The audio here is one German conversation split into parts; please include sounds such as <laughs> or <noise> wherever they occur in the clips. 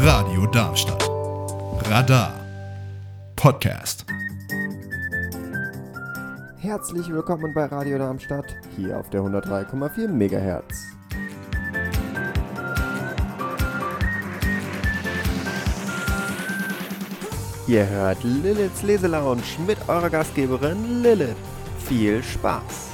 Radio Darmstadt. Radar. Podcast. Herzlich willkommen bei Radio Darmstadt, hier auf der 103,4 MHz. Ihr hört Liliths Leselounge mit eurer Gastgeberin Lilith. Viel Spaß!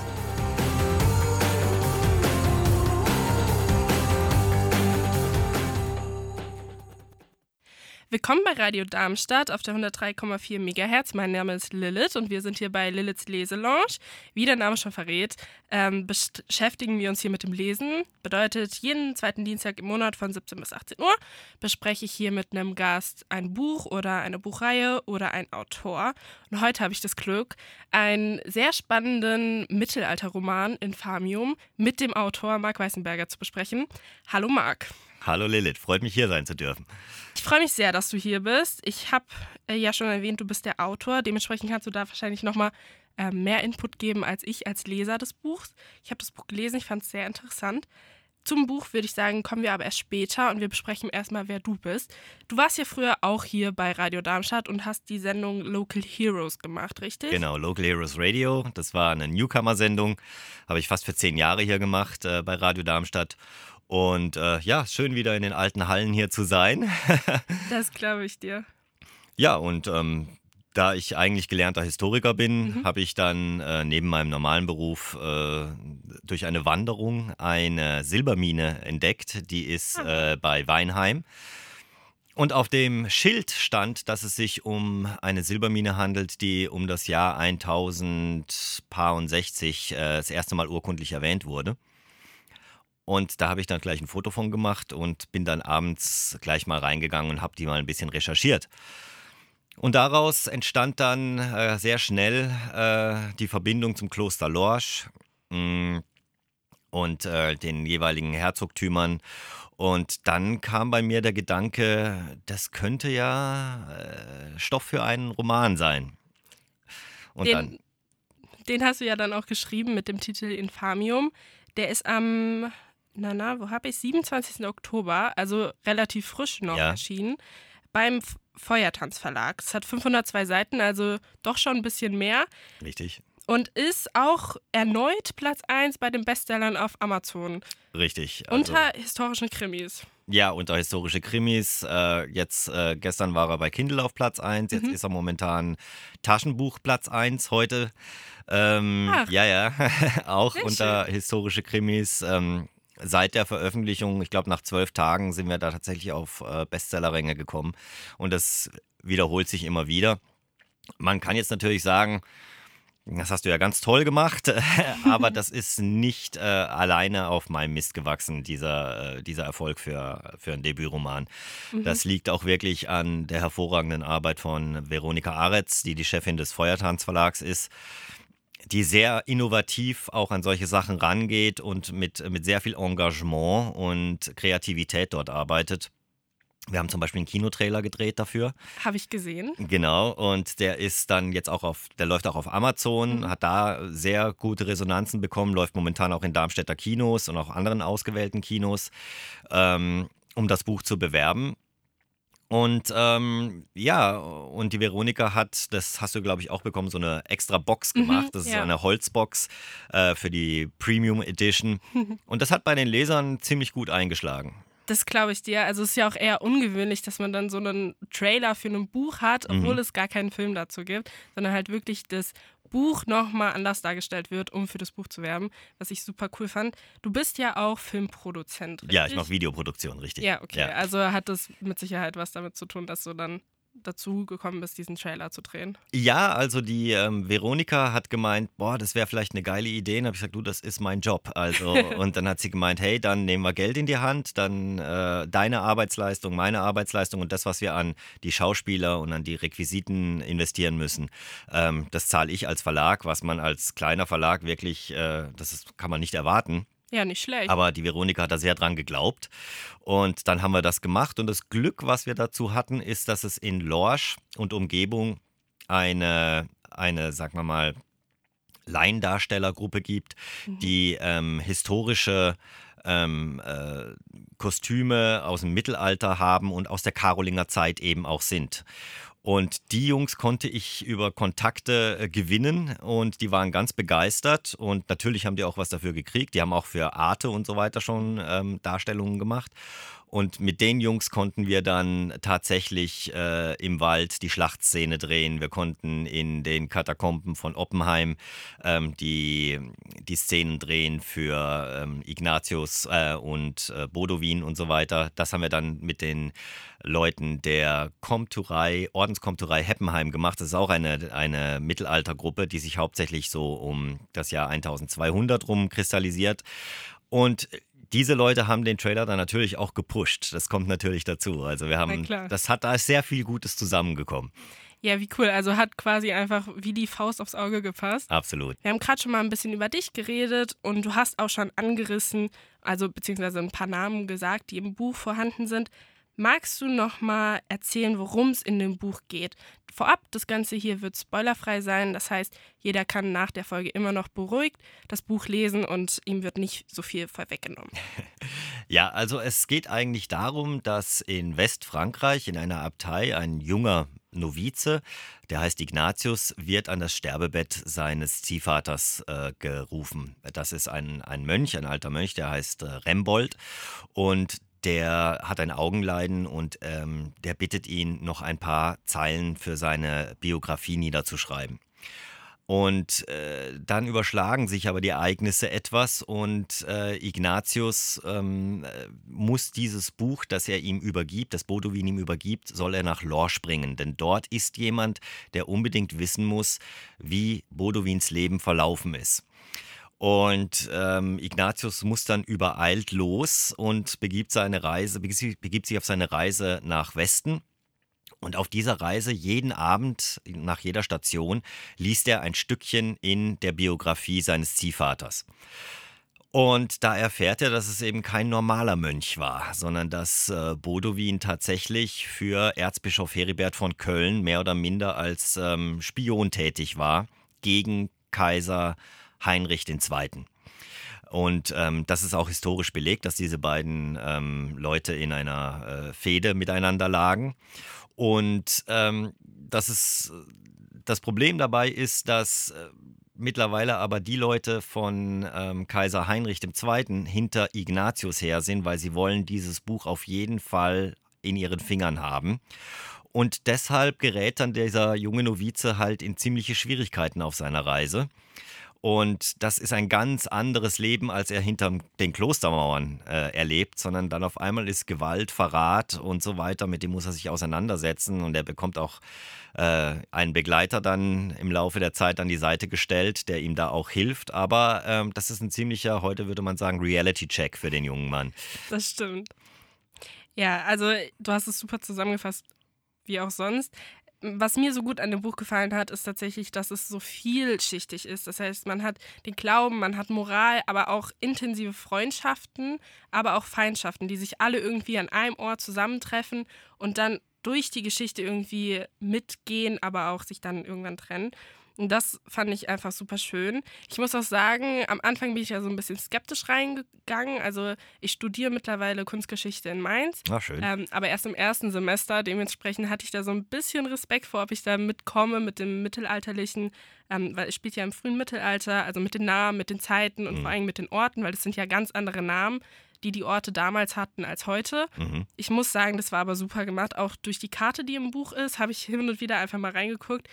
Willkommen bei Radio Darmstadt auf der 103,4 MHz. Mein Name ist Lilith und wir sind hier bei Liliths Leselounge. Wie der Name schon verrät, ähm, beschäftigen wir uns hier mit dem Lesen. Bedeutet, jeden zweiten Dienstag im Monat von 17 bis 18 Uhr bespreche ich hier mit einem Gast ein Buch oder eine Buchreihe oder ein Autor. Und heute habe ich das Glück, einen sehr spannenden Mittelalterroman Infamium mit dem Autor Marc Weißenberger zu besprechen. Hallo Marc. Hallo Lilith, freut mich hier sein zu dürfen. Ich freue mich sehr, dass du hier bist. Ich habe äh, ja schon erwähnt, du bist der Autor. Dementsprechend kannst du da wahrscheinlich nochmal äh, mehr Input geben als ich als Leser des Buchs. Ich habe das Buch gelesen, ich fand es sehr interessant. Zum Buch würde ich sagen, kommen wir aber erst später und wir besprechen erstmal, wer du bist. Du warst ja früher auch hier bei Radio Darmstadt und hast die Sendung Local Heroes gemacht, richtig? Genau, Local Heroes Radio. Das war eine Newcomer-Sendung. Habe ich fast für zehn Jahre hier gemacht äh, bei Radio Darmstadt. Und äh, ja, schön wieder in den alten Hallen hier zu sein. <laughs> das glaube ich dir. Ja, und ähm, da ich eigentlich gelernter Historiker bin, mhm. habe ich dann äh, neben meinem normalen Beruf äh, durch eine Wanderung eine Silbermine entdeckt. Die ist ah. äh, bei Weinheim. Und auf dem Schild stand, dass es sich um eine Silbermine handelt, die um das Jahr 1060 äh, das erste Mal urkundlich erwähnt wurde. Und da habe ich dann gleich ein Foto von gemacht und bin dann abends gleich mal reingegangen und habe die mal ein bisschen recherchiert. Und daraus entstand dann äh, sehr schnell äh, die Verbindung zum Kloster Lorsch mh, mm, und äh, den jeweiligen Herzogtümern. Und dann kam bei mir der Gedanke, das könnte ja äh, Stoff für einen Roman sein. Und den, dann, den hast du ja dann auch geschrieben mit dem Titel Infamium. Der ist am na na, wo habe ich? 27. Oktober, also relativ frisch noch ja. erschienen, beim Feuertanz Verlag. Es hat 502 Seiten, also doch schon ein bisschen mehr. Richtig. Und ist auch erneut Platz 1 bei den Bestsellern auf Amazon. Richtig. Also unter historischen Krimis. Ja, unter historische Krimis. Äh, jetzt, äh, gestern war er bei Kindle auf Platz 1, jetzt mhm. ist er momentan Taschenbuch Platz 1 heute. Ähm, ja, ja, <laughs> auch unter schön. historische Krimis. Ähm, seit der Veröffentlichung, ich glaube nach zwölf Tagen, sind wir da tatsächlich auf äh, Bestsellerränge gekommen. Und das wiederholt sich immer wieder. Man kann jetzt natürlich sagen, das hast du ja ganz toll gemacht, <laughs> aber das <laughs> ist nicht äh, alleine auf meinem Mist gewachsen, dieser, äh, dieser Erfolg für, für einen Debütroman. Mhm. Das liegt auch wirklich an der hervorragenden Arbeit von Veronika Aretz, die die Chefin des Feuertanzverlags ist die sehr innovativ auch an solche Sachen rangeht und mit, mit sehr viel Engagement und Kreativität dort arbeitet. Wir haben zum Beispiel einen Kinotrailer gedreht dafür. Habe ich gesehen. Genau, und der ist dann jetzt auch auf, der läuft auch auf Amazon, mhm. hat da sehr gute Resonanzen bekommen, läuft momentan auch in Darmstädter Kinos und auch anderen ausgewählten Kinos, ähm, um das Buch zu bewerben. Und ähm, ja, und die Veronika hat, das hast du, glaube ich, auch bekommen, so eine extra Box mhm, gemacht. Mhm, das ist ja. eine Holzbox äh, für die Premium Edition. <laughs> Und das hat bei den Lesern ziemlich gut eingeschlagen. Das glaube ich dir. Also es ist ja auch eher ungewöhnlich, dass man dann so einen Trailer für ein Buch hat, obwohl mhm. es gar keinen Film dazu gibt, sondern halt wirklich das Buch nochmal anders dargestellt wird, um für das Buch zu werben, was ich super cool fand. Du bist ja auch Filmproduzent, richtig? Ja, ich mache Videoproduktion, richtig. Ja, okay. Ja. Also hat das mit Sicherheit was damit zu tun, dass du dann dazu gekommen bist, diesen Trailer zu drehen? Ja, also die ähm, Veronika hat gemeint, boah, das wäre vielleicht eine geile Idee. Und habe ich gesagt, du, das ist mein Job. Also <laughs> und dann hat sie gemeint, hey, dann nehmen wir Geld in die Hand, dann äh, deine Arbeitsleistung, meine Arbeitsleistung und das, was wir an die Schauspieler und an die Requisiten investieren müssen, ähm, das zahle ich als Verlag, was man als kleiner Verlag wirklich, äh, das ist, kann man nicht erwarten. Ja, nicht schlecht. Aber die Veronika hat da sehr dran geglaubt. Und dann haben wir das gemacht. Und das Glück, was wir dazu hatten, ist, dass es in Lorsch und Umgebung eine, eine sagen wir mal, Laiendarstellergruppe gibt, mhm. die ähm, historische ähm, äh, Kostüme aus dem Mittelalter haben und aus der Karolinger Zeit eben auch sind. Und die Jungs konnte ich über Kontakte äh, gewinnen und die waren ganz begeistert und natürlich haben die auch was dafür gekriegt. Die haben auch für Arte und so weiter schon ähm, Darstellungen gemacht. Und mit den Jungs konnten wir dann tatsächlich äh, im Wald die Schlachtszene drehen. Wir konnten in den Katakomben von Oppenheim ähm, die, die Szenen drehen für ähm, Ignatius äh, und äh, Bodowin und so weiter. Das haben wir dann mit den Leuten der Komturei, Ordenskomturei Heppenheim gemacht. Das ist auch eine, eine Mittelaltergruppe, die sich hauptsächlich so um das Jahr 1200 rum kristallisiert. Und diese Leute haben den Trailer dann natürlich auch gepusht. Das kommt natürlich dazu. Also wir haben, das hat da sehr viel Gutes zusammengekommen. Ja, wie cool. Also hat quasi einfach wie die Faust aufs Auge gepasst. Absolut. Wir haben gerade schon mal ein bisschen über dich geredet und du hast auch schon angerissen, also beziehungsweise ein paar Namen gesagt, die im Buch vorhanden sind. Magst du noch mal erzählen, worum es in dem Buch geht? Vorab, das Ganze hier wird spoilerfrei sein. Das heißt, jeder kann nach der Folge immer noch beruhigt das Buch lesen und ihm wird nicht so viel vorweggenommen. <laughs> Ja, also es geht eigentlich darum, dass in Westfrankreich in einer Abtei ein junger Novize, der heißt Ignatius, wird an das Sterbebett seines Ziehvaters äh, gerufen. Das ist ein, ein Mönch, ein alter Mönch, der heißt äh, Rembold. Und der hat ein Augenleiden und ähm, der bittet ihn, noch ein paar Zeilen für seine Biografie niederzuschreiben. Und äh, dann überschlagen sich aber die Ereignisse etwas und äh, Ignatius ähm, äh, muss dieses Buch, das er ihm übergibt, das Bodowin ihm übergibt, soll er nach Lorsch bringen. Denn dort ist jemand, der unbedingt wissen muss, wie Bodowins Leben verlaufen ist. Und ähm, Ignatius muss dann übereilt los und begibt seine Reise, begibt sich auf seine Reise nach Westen. Und auf dieser Reise jeden Abend, nach jeder Station, liest er ein Stückchen in der Biografie seines Ziehvaters. Und da erfährt er, dass es eben kein normaler Mönch war, sondern dass äh, Bodowin tatsächlich für Erzbischof Heribert von Köln mehr oder minder als ähm, Spion tätig war gegen Kaiser Heinrich II. Und ähm, das ist auch historisch belegt, dass diese beiden ähm, Leute in einer äh, Fehde miteinander lagen. Und ähm, das ist das Problem dabei ist, dass äh, mittlerweile aber die Leute von ähm, Kaiser Heinrich II. hinter Ignatius her sind, weil sie wollen dieses Buch auf jeden Fall in ihren Fingern haben. Und deshalb gerät dann dieser junge Novize halt in ziemliche Schwierigkeiten auf seiner Reise. Und das ist ein ganz anderes Leben, als er hinter den Klostermauern äh, erlebt, sondern dann auf einmal ist Gewalt, Verrat und so weiter, mit dem muss er sich auseinandersetzen und er bekommt auch äh, einen Begleiter dann im Laufe der Zeit an die Seite gestellt, der ihm da auch hilft. Aber ähm, das ist ein ziemlicher, heute würde man sagen, Reality-Check für den jungen Mann. Das stimmt. Ja, also du hast es super zusammengefasst, wie auch sonst was mir so gut an dem Buch gefallen hat, ist tatsächlich, dass es so vielschichtig ist. Das heißt, man hat den Glauben, man hat Moral, aber auch intensive Freundschaften, aber auch Feindschaften, die sich alle irgendwie an einem Ort zusammentreffen und dann durch die Geschichte irgendwie mitgehen, aber auch sich dann irgendwann trennen. Und das fand ich einfach super schön. Ich muss auch sagen, am Anfang bin ich ja so ein bisschen skeptisch reingegangen. Also ich studiere mittlerweile Kunstgeschichte in Mainz. Ach, schön. Ähm, aber erst im ersten Semester. Dementsprechend hatte ich da so ein bisschen Respekt vor, ob ich da mitkomme mit dem Mittelalterlichen. Ähm, weil es spielt ja im frühen Mittelalter, also mit den Namen, mit den Zeiten und mhm. vor allem mit den Orten, weil das sind ja ganz andere Namen die die Orte damals hatten als heute. Mhm. Ich muss sagen, das war aber super gemacht. Auch durch die Karte, die im Buch ist, habe ich hin und wieder einfach mal reingeguckt.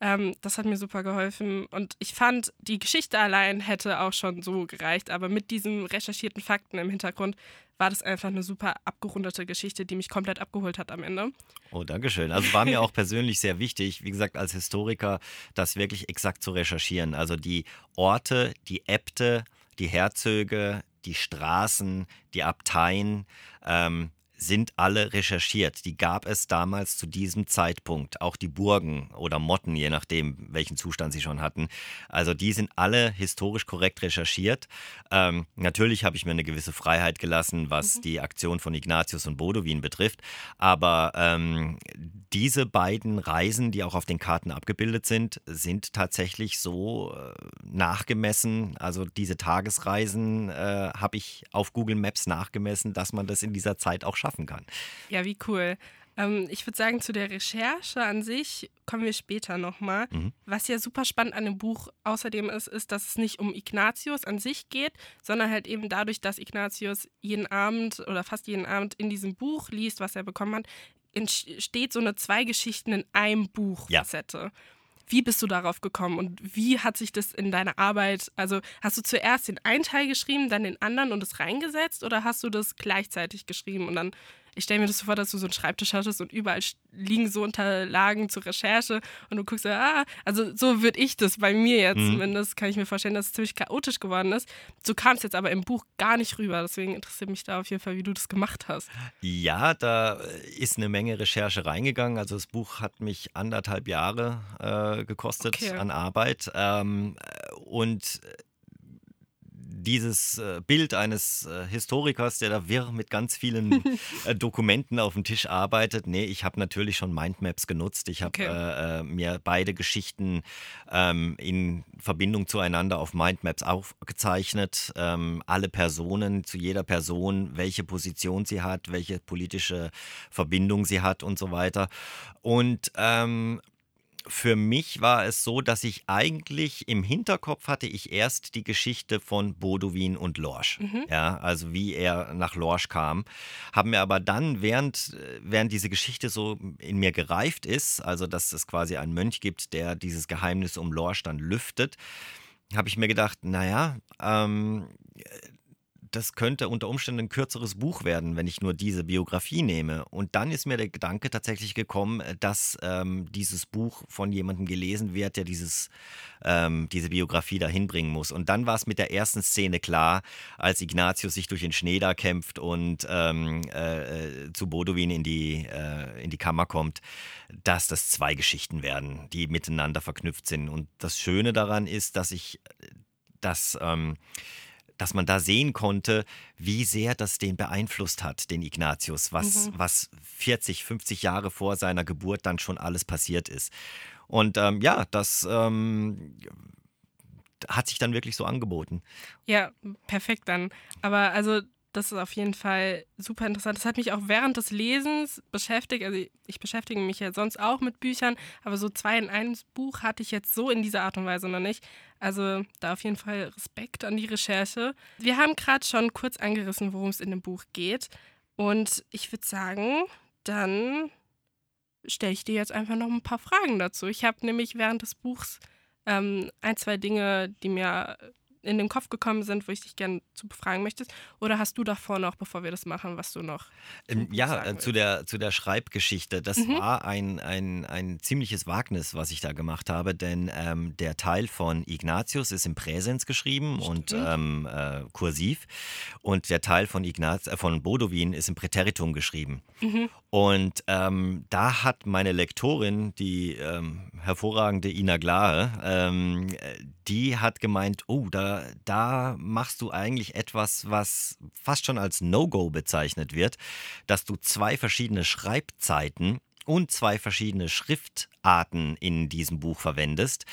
Ähm, das hat mir super geholfen. Und ich fand, die Geschichte allein hätte auch schon so gereicht. Aber mit diesen recherchierten Fakten im Hintergrund war das einfach eine super abgerundete Geschichte, die mich komplett abgeholt hat am Ende. Oh, Dankeschön. Also war mir <laughs> auch persönlich sehr wichtig, wie gesagt, als Historiker, das wirklich exakt zu recherchieren. Also die Orte, die Äbte, die Herzöge, die Straßen, die Abteien, ähm, sind alle recherchiert. Die gab es damals zu diesem Zeitpunkt. Auch die Burgen oder Motten, je nachdem, welchen Zustand sie schon hatten. Also die sind alle historisch korrekt recherchiert. Ähm, natürlich habe ich mir eine gewisse Freiheit gelassen, was mhm. die Aktion von Ignatius und Bodowin betrifft. Aber ähm, diese beiden Reisen, die auch auf den Karten abgebildet sind, sind tatsächlich so äh, nachgemessen. Also diese Tagesreisen äh, habe ich auf Google Maps nachgemessen, dass man das in dieser Zeit auch schaffen kann. Ja, wie cool. Ähm, ich würde sagen, zu der Recherche an sich kommen wir später nochmal. Mhm. Was ja super spannend an dem Buch außerdem ist, ist, dass es nicht um Ignatius an sich geht, sondern halt eben dadurch, dass Ignatius jeden Abend oder fast jeden Abend in diesem Buch liest, was er bekommen hat, entsteht so eine zwei Geschichten in einem Buch ja. Wie bist du darauf gekommen und wie hat sich das in deiner Arbeit, also hast du zuerst den einen Teil geschrieben, dann den anderen und es reingesetzt oder hast du das gleichzeitig geschrieben und dann ich stelle mir das so vor, dass du so einen Schreibtisch hattest und überall liegen so Unterlagen zur Recherche und du guckst, ah, also so würde ich das bei mir jetzt mhm. zumindest, kann ich mir vorstellen, dass es ziemlich chaotisch geworden ist. So kam es jetzt aber im Buch gar nicht rüber. Deswegen interessiert mich da auf jeden Fall, wie du das gemacht hast. Ja, da ist eine Menge Recherche reingegangen. Also das Buch hat mich anderthalb Jahre äh, gekostet okay. an Arbeit. Ähm, und dieses äh, Bild eines äh, Historikers, der da wirr mit ganz vielen <laughs> äh, Dokumenten auf dem Tisch arbeitet. Nee, ich habe natürlich schon Mindmaps genutzt. Ich habe okay. Äh, äh, mir beide Geschichten ähm, in Verbindung zueinander auf Mindmaps aufgezeichnet. Ähm, alle Personen, zu jeder Person, welche Position sie hat, welche politische Verbindung sie hat und so weiter. Und ähm, für mich war es so, dass ich eigentlich im Hinterkopf hatte ich erst die Geschichte von Bodowin und Lorsch. Mhm. Ja, also wie er nach Lorsch kam. Haben mir aber dann, während, während diese Geschichte so in mir gereift ist, also dass es quasi einen Mönch gibt, der dieses Geheimnis um Lorsch dann lüftet, habe ich mir gedacht, naja, ähm, das könnte unter Umständen ein kürzeres Buch werden, wenn ich nur diese Biografie nehme. Und dann ist mir der Gedanke tatsächlich gekommen, dass ähm, dieses Buch von jemandem gelesen wird, der dieses, ähm, diese Biografie dahin bringen muss. Und dann war es mit der ersten Szene klar, als Ignatius sich durch den Schnee da kämpft und ähm, äh, zu Bodowin in die, äh, in die Kammer kommt, dass das zwei Geschichten werden, die miteinander verknüpft sind. Und das Schöne daran ist, dass ich das ähm, dass man da sehen konnte, wie sehr das den beeinflusst hat, den Ignatius, was, mhm. was 40, 50 Jahre vor seiner Geburt dann schon alles passiert ist. Und ähm, ja, das ähm, hat sich dann wirklich so angeboten. Ja, perfekt dann. Aber also das ist auf jeden Fall super interessant. Das hat mich auch während des Lesens beschäftigt. Also ich beschäftige mich ja sonst auch mit Büchern, aber so zwei in eins Buch hatte ich jetzt so in dieser Art und Weise noch nicht. Also da auf jeden Fall Respekt an die Recherche. Wir haben gerade schon kurz angerissen, worum es in dem Buch geht. Und ich würde sagen, dann stelle ich dir jetzt einfach noch ein paar Fragen dazu. Ich habe nämlich während des Buchs ähm, ein, zwei Dinge, die mir in den Kopf gekommen sind, wo ich dich gerne zu befragen möchtest? Oder hast du davor noch, bevor wir das machen, was du noch? Ähm, ja, äh, zu der, zu der Schreibgeschichte. Das mhm. war ein, ein, ein ziemliches Wagnis, was ich da gemacht habe, denn ähm, der Teil von Ignatius ist im Präsens geschrieben Stimmt. und ähm, äh, kursiv und der Teil von, Ignaz, äh, von Bodowin ist im Präteritum geschrieben. Mhm. Und ähm, da hat meine Lektorin, die ähm, hervorragende Ina Glahe, ähm, die hat gemeint, oh, da, da machst du eigentlich etwas, was fast schon als No-Go bezeichnet wird, dass du zwei verschiedene Schreibzeiten und zwei verschiedene Schriftarten in diesem Buch verwendest,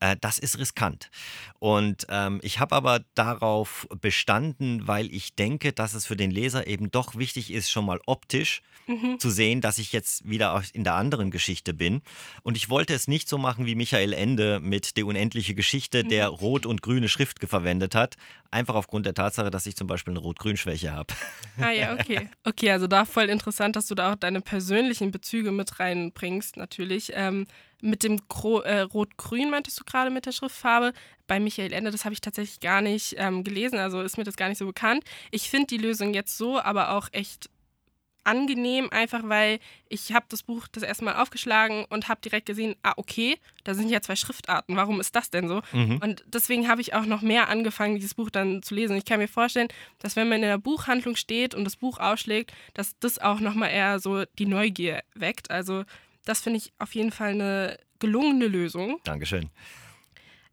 äh, das ist riskant. Und ähm, ich habe aber darauf bestanden, weil ich denke, dass es für den Leser eben doch wichtig ist, schon mal optisch mhm. zu sehen, dass ich jetzt wieder in der anderen Geschichte bin. Und ich wollte es nicht so machen wie Michael Ende mit Der unendliche Geschichte, der mhm. rot und grüne Schrift verwendet hat. Einfach aufgrund der Tatsache, dass ich zum Beispiel eine Rot-Grün-Schwäche habe. Ah ja, <laughs> okay. Okay, also da voll interessant, dass du da auch deine persönlichen Bezüge mit reinbringst, natürlich. Ähm, mit dem äh, Rot-Grün meintest du gerade mit der Schriftfarbe. Bei Michael Ende, das habe ich tatsächlich gar nicht ähm, gelesen, also ist mir das gar nicht so bekannt. Ich finde die Lösung jetzt so aber auch echt angenehm, einfach weil ich habe das Buch das erste Mal aufgeschlagen und habe direkt gesehen, ah, okay, da sind ja zwei Schriftarten, warum ist das denn so? Mhm. Und deswegen habe ich auch noch mehr angefangen, dieses Buch dann zu lesen. Ich kann mir vorstellen, dass wenn man in der Buchhandlung steht und das Buch ausschlägt, dass das auch nochmal eher so die Neugier weckt. Also das finde ich auf jeden Fall eine gelungene Lösung. Dankeschön.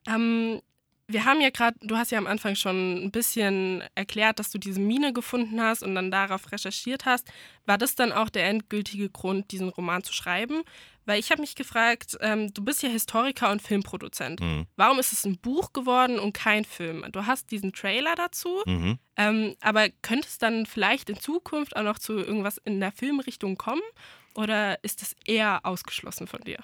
Ähm, wir haben ja gerade, du hast ja am Anfang schon ein bisschen erklärt, dass du diese Mine gefunden hast und dann darauf recherchiert hast. War das dann auch der endgültige Grund, diesen Roman zu schreiben? Weil ich habe mich gefragt, ähm, du bist ja Historiker und Filmproduzent. Mhm. Warum ist es ein Buch geworden und kein Film? Du hast diesen Trailer dazu, mhm. ähm, aber könnte es dann vielleicht in Zukunft auch noch zu irgendwas in der Filmrichtung kommen? Oder ist das eher ausgeschlossen von dir?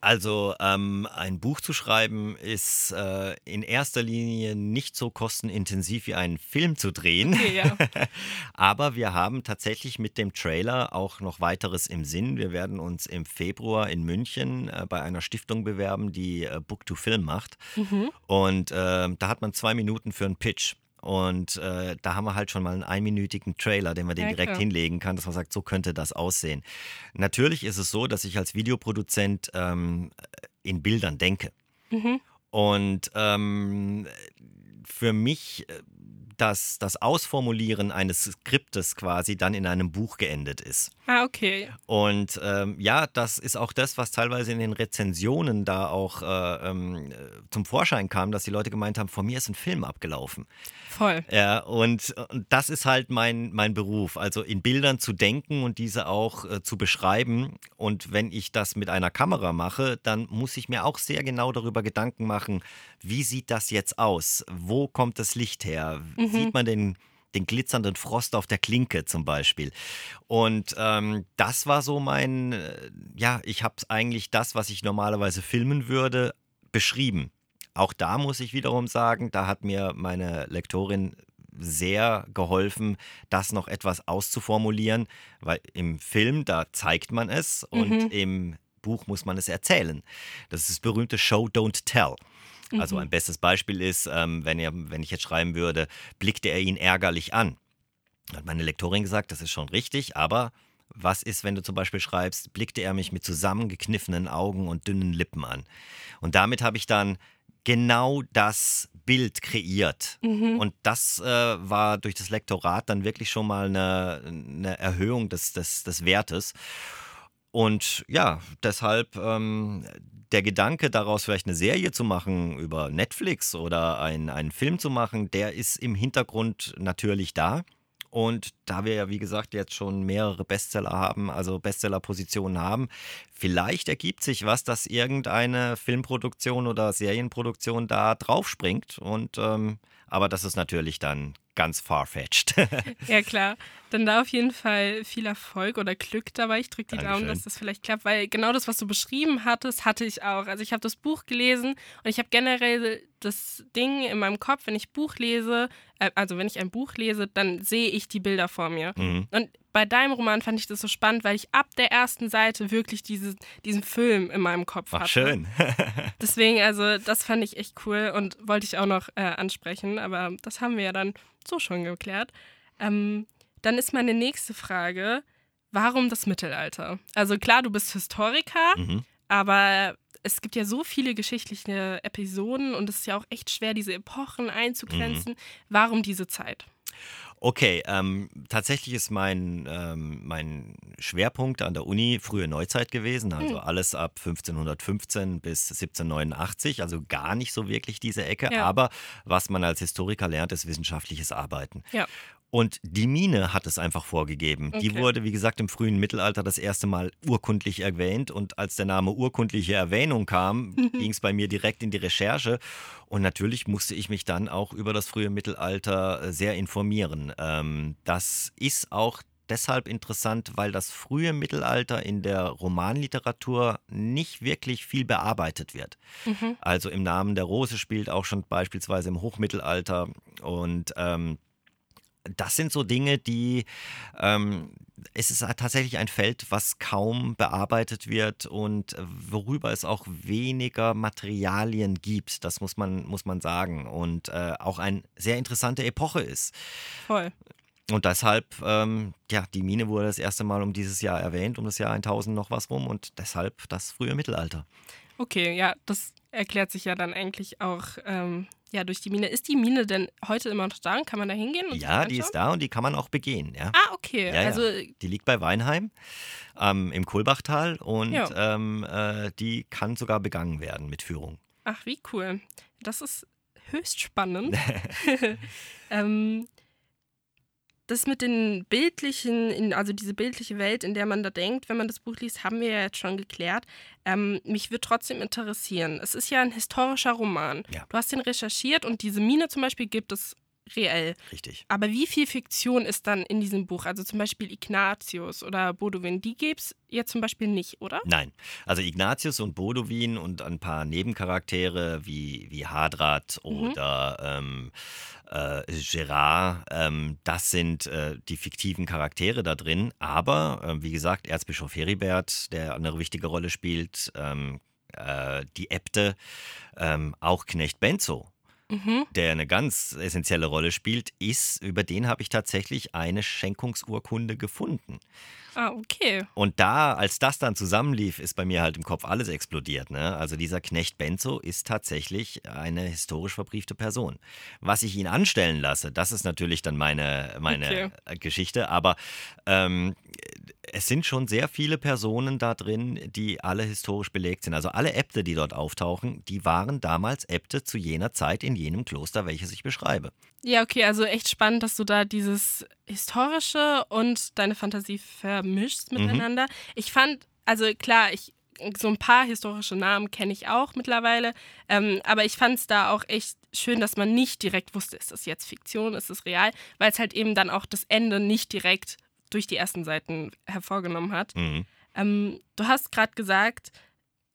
Also ähm, ein Buch zu schreiben ist äh, in erster Linie nicht so kostenintensiv wie einen Film zu drehen. Okay, ja. <laughs> Aber wir haben tatsächlich mit dem Trailer auch noch weiteres im Sinn. Wir werden uns im Februar in München äh, bei einer Stiftung bewerben, die äh, Book to Film macht. Mhm. Und ähm, da hat man zwei Minuten für einen Pitch. Und äh, da haben wir halt schon mal einen einminütigen Trailer, den man den ja, direkt klar. hinlegen kann, dass man sagt, so könnte das aussehen. Natürlich ist es so, dass ich als Videoproduzent ähm, in Bildern denke. Mhm. Und ähm, für mich äh, dass das Ausformulieren eines Skriptes quasi dann in einem Buch geendet ist. Ah, okay. Und ähm, ja, das ist auch das, was teilweise in den Rezensionen da auch äh, ähm, zum Vorschein kam, dass die Leute gemeint haben, vor mir ist ein Film abgelaufen. Voll. Ja, und, und das ist halt mein, mein Beruf, also in Bildern zu denken und diese auch äh, zu beschreiben. Und wenn ich das mit einer Kamera mache, dann muss ich mir auch sehr genau darüber Gedanken machen, wie sieht das jetzt aus? Wo kommt das Licht her? Mhm. Sieht man den den glitzernden Frost auf der Klinke zum Beispiel. Und ähm, das war so mein, äh, ja, ich habe eigentlich das, was ich normalerweise filmen würde, beschrieben. Auch da muss ich wiederum sagen, da hat mir meine Lektorin sehr geholfen, das noch etwas auszuformulieren, weil im Film, da zeigt man es und mhm. im Buch muss man es erzählen. Das ist das berühmte Show, Don't Tell. Also mhm. ein bestes Beispiel ist, ähm, wenn, er, wenn ich jetzt schreiben würde, blickte er ihn ärgerlich an. Hat meine Lektorin gesagt, das ist schon richtig, aber was ist, wenn du zum Beispiel schreibst, blickte er mich mit zusammengekniffenen Augen und dünnen Lippen an? Und damit habe ich dann genau das Bild kreiert. Mhm. Und das äh, war durch das Lektorat dann wirklich schon mal eine, eine Erhöhung des, des, des Wertes. Und ja, deshalb ähm, der Gedanke, daraus vielleicht eine Serie zu machen über Netflix oder ein, einen Film zu machen, der ist im Hintergrund natürlich da. Und da wir ja, wie gesagt, jetzt schon mehrere Bestseller haben, also Bestsellerpositionen haben, vielleicht ergibt sich was, dass irgendeine Filmproduktion oder Serienproduktion da draufspringt. Und ähm, aber das ist natürlich dann ganz farfetched. <laughs> ja, klar. Dann da auf jeden Fall viel Erfolg oder Glück dabei. Ich drücke die Dankeschön. Daumen, dass das vielleicht klappt, weil genau das, was du beschrieben hattest, hatte ich auch. Also ich habe das Buch gelesen und ich habe generell das Ding in meinem Kopf, wenn ich Buch lese, äh, also wenn ich ein Buch lese, dann sehe ich die Bilder vor mir. Mhm. Und bei deinem Roman fand ich das so spannend, weil ich ab der ersten Seite wirklich diese, diesen Film in meinem Kopf Ach, hatte. schön. <laughs> <laughs> Deswegen, also das fand ich echt cool und wollte ich auch noch äh, ansprechen, aber das haben wir ja dann so schon geklärt. Ähm, dann ist meine nächste Frage, warum das Mittelalter? Also klar, du bist Historiker, mhm. aber es gibt ja so viele geschichtliche Episoden und es ist ja auch echt schwer, diese Epochen einzugrenzen. Mhm. Warum diese Zeit? Okay, ähm, tatsächlich ist mein, ähm, mein Schwerpunkt an der Uni frühe Neuzeit gewesen, also mhm. alles ab 1515 bis 1789, also gar nicht so wirklich diese Ecke, ja. aber was man als Historiker lernt, ist wissenschaftliches Arbeiten. Ja. Und die Mine hat es einfach vorgegeben. Okay. Die wurde, wie gesagt, im frühen Mittelalter das erste Mal urkundlich erwähnt. Und als der Name urkundliche Erwähnung kam, <laughs> ging es bei mir direkt in die Recherche. Und natürlich musste ich mich dann auch über das frühe Mittelalter äh, sehr informieren. Ähm, das ist auch deshalb interessant, weil das frühe Mittelalter in der Romanliteratur nicht wirklich viel bearbeitet wird. Mhm. Also im Namen der Rose spielt auch schon beispielsweise im Hochmittelalter und ähm, das sind so Dinge, die ähm, es ist tatsächlich ein Feld, was kaum bearbeitet wird und worüber es auch weniger Materialien gibt. Das muss man, muss man sagen. Und äh, auch eine sehr interessante Epoche ist. Voll. und deshalb, ähm, ja, die Mine wurde das erste Mal um dieses Jahr erwähnt, um das Jahr 1000 noch was rum und deshalb das frühe Mittelalter. Okay, ja, das erklärt sich ja dann eigentlich auch ähm, ja, durch die Mine. Ist die Mine denn heute immer noch da? Kann man da hingehen? ja, die ist da und die kann man auch begehen. Ja. Ah, okay. Ja, also, ja. Die liegt bei Weinheim ähm, im Kohlbachtal und ähm, äh, die kann sogar begangen werden mit Führung. Ach, wie cool. Das ist höchst spannend. <laughs> <laughs> ähm, das mit den bildlichen, also diese bildliche Welt, in der man da denkt, wenn man das Buch liest, haben wir ja jetzt schon geklärt. Ähm, mich würde trotzdem interessieren. Es ist ja ein historischer Roman. Ja. Du hast den recherchiert und diese Mine zum Beispiel gibt es reell. Richtig. Aber wie viel Fiktion ist dann in diesem Buch? Also zum Beispiel Ignatius oder Bodowin, die gäbe es jetzt zum Beispiel nicht, oder? Nein. Also Ignatius und Bodowin und ein paar Nebencharaktere wie, wie Hadrat mhm. oder ähm, äh, Gerard, ähm, das sind äh, die fiktiven Charaktere da drin. Aber, äh, wie gesagt, Erzbischof Heribert, der eine wichtige Rolle spielt, ähm, äh, die Äbte, ähm, auch Knecht Benzo mhm. der eine ganz essentielle Rolle spielt, ist, über den habe ich tatsächlich eine Schenkungsurkunde gefunden. Ah, okay. Und da, als das dann zusammenlief, ist bei mir halt im Kopf alles explodiert. Ne? Also dieser Knecht Benzo ist tatsächlich eine historisch verbriefte Person. Was ich ihn anstellen lasse, das ist natürlich dann meine, meine okay. Geschichte. Aber ähm, es sind schon sehr viele Personen da drin, die alle historisch belegt sind. Also alle Äbte, die dort auftauchen, die waren damals Äbte zu jener Zeit in jenem Kloster, welches ich beschreibe. Ja, okay, also echt spannend, dass du da dieses Historische und deine Fantasie vermischst mhm. miteinander. Mhm. Ich fand, also klar, ich so ein paar historische Namen kenne ich auch mittlerweile, ähm, aber ich fand es da auch echt schön, dass man nicht direkt wusste, ist das jetzt Fiktion, ist es real, weil es halt eben dann auch das Ende nicht direkt durch die ersten Seiten hervorgenommen hat. Mhm. Ähm, du hast gerade gesagt,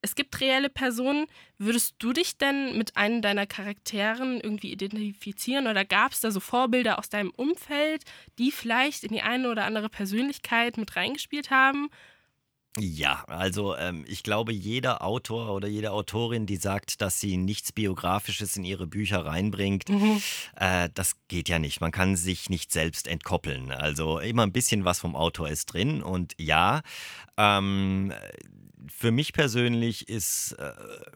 es gibt reelle Personen. Würdest du dich denn mit einem deiner Charakteren irgendwie identifizieren oder gab es da so Vorbilder aus deinem Umfeld, die vielleicht in die eine oder andere Persönlichkeit mit reingespielt haben? Ja, also ähm, ich glaube, jeder Autor oder jede Autorin, die sagt, dass sie nichts Biografisches in ihre Bücher reinbringt, mhm. äh, das geht ja nicht. Man kann sich nicht selbst entkoppeln. Also immer ein bisschen was vom Autor ist drin. Und ja, ähm, für mich persönlich ist äh,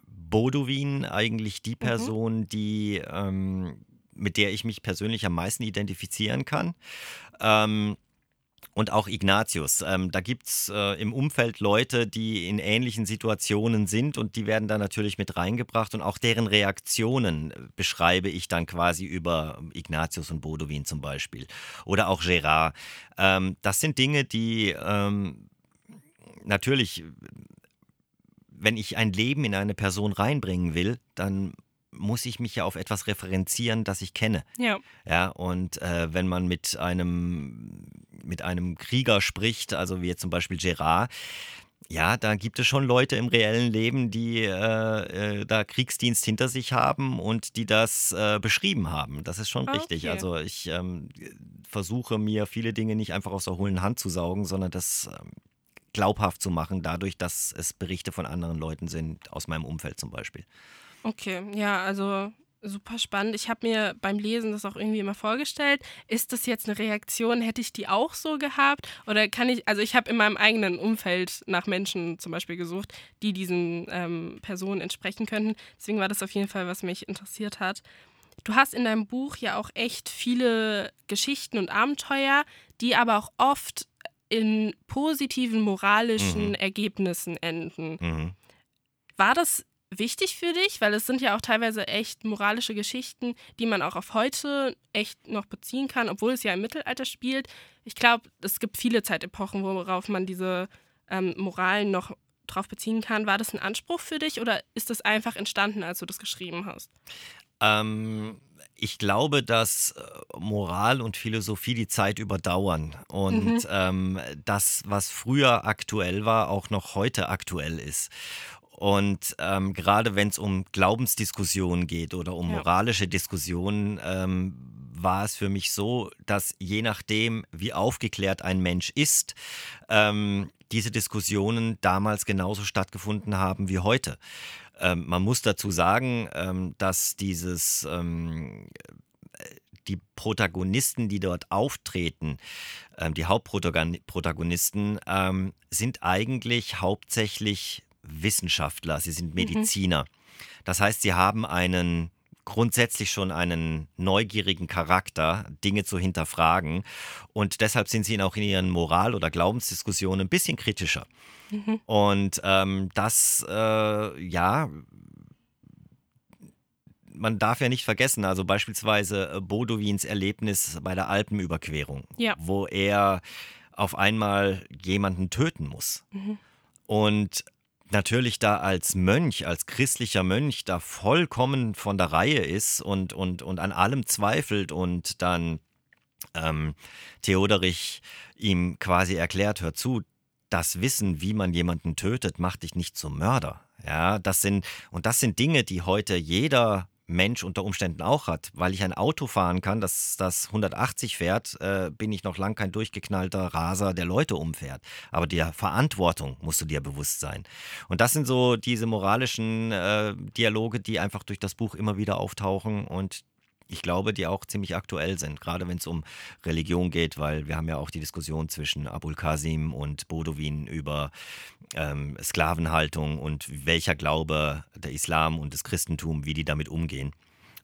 Bodowin eigentlich die mhm. Person, mhm. die ähm, mit der ich mich persönlich am meisten identifizieren kann. Ähm, und auch Ignatius. Ähm, da gibt es äh, im Umfeld Leute, die in ähnlichen Situationen sind und die werden da natürlich mit reingebracht und auch deren Reaktionen beschreibe ich dann quasi über Ignatius und Bodowin zum Beispiel. Oder auch Gérard. Ähm, das sind Dinge, die ähm, natürlich, wenn ich ein Leben in eine Person reinbringen will, dann muss ich mich ja auf etwas referenzieren, das ich kenne. Ja. Ja, und äh, wenn man mit einem, mit einem Krieger spricht, also wie jetzt zum Beispiel Gerard, ja, da gibt es schon Leute im reellen Leben, die äh, äh, da Kriegsdienst hinter sich haben und die das äh, beschrieben haben. Das ist schon okay. richtig. Also ich ähm, versuche mir viele Dinge nicht einfach aus der hohlen Hand zu saugen, sondern das ähm, glaubhaft zu machen, dadurch, dass es Berichte von anderen Leuten sind, aus meinem Umfeld zum Beispiel. Okay, ja, also super spannend. Ich habe mir beim Lesen das auch irgendwie immer vorgestellt. Ist das jetzt eine Reaktion? Hätte ich die auch so gehabt? Oder kann ich, also ich habe in meinem eigenen Umfeld nach Menschen zum Beispiel gesucht, die diesen ähm, Personen entsprechen könnten. Deswegen war das auf jeden Fall, was mich interessiert hat. Du hast in deinem Buch ja auch echt viele Geschichten und Abenteuer, die aber auch oft in positiven moralischen mhm. Ergebnissen enden. Mhm. War das wichtig für dich? Weil es sind ja auch teilweise echt moralische Geschichten, die man auch auf heute echt noch beziehen kann, obwohl es ja im Mittelalter spielt. Ich glaube, es gibt viele Zeitepochen, worauf man diese ähm, Moralen noch drauf beziehen kann. War das ein Anspruch für dich oder ist das einfach entstanden, als du das geschrieben hast? Ähm, ich glaube, dass äh, Moral und Philosophie die Zeit überdauern und mhm. ähm, das, was früher aktuell war, auch noch heute aktuell ist. Und ähm, gerade wenn es um Glaubensdiskussionen geht oder um moralische Diskussionen, ähm, war es für mich so, dass je nachdem, wie aufgeklärt ein Mensch ist, ähm, diese Diskussionen damals genauso stattgefunden haben wie heute. Ähm, man muss dazu sagen, ähm, dass dieses ähm, die Protagonisten, die dort auftreten, ähm, die Hauptprotagonisten, ähm, sind eigentlich hauptsächlich Wissenschaftler, sie sind mhm. Mediziner. Mhm. Das heißt, sie haben einen grundsätzlich schon einen neugierigen Charakter, Dinge zu hinterfragen. Und deshalb sind sie auch in ihren Moral- oder Glaubensdiskussionen ein bisschen kritischer. Mhm. Und ähm, das, äh, ja, man darf ja nicht vergessen, also beispielsweise äh, Bodowins Erlebnis bei der Alpenüberquerung, ja. wo er auf einmal jemanden töten muss. Mhm. Und natürlich da als Mönch, als christlicher Mönch da vollkommen von der Reihe ist und, und, und an allem zweifelt und dann ähm, Theoderich ihm quasi erklärt, hör zu, das Wissen, wie man jemanden tötet, macht dich nicht zum Mörder. Ja, das sind, und das sind Dinge, die heute jeder Mensch unter Umständen auch hat. Weil ich ein Auto fahren kann, das, das 180 fährt, äh, bin ich noch lang kein durchgeknallter Raser, der Leute umfährt. Aber die Verantwortung musst du dir bewusst sein. Und das sind so diese moralischen äh, Dialoge, die einfach durch das Buch immer wieder auftauchen und ich glaube, die auch ziemlich aktuell sind, gerade wenn es um Religion geht, weil wir haben ja auch die Diskussion zwischen Abul Qasim und Bodowin über ähm, Sklavenhaltung und welcher Glaube der Islam und das Christentum, wie die damit umgehen.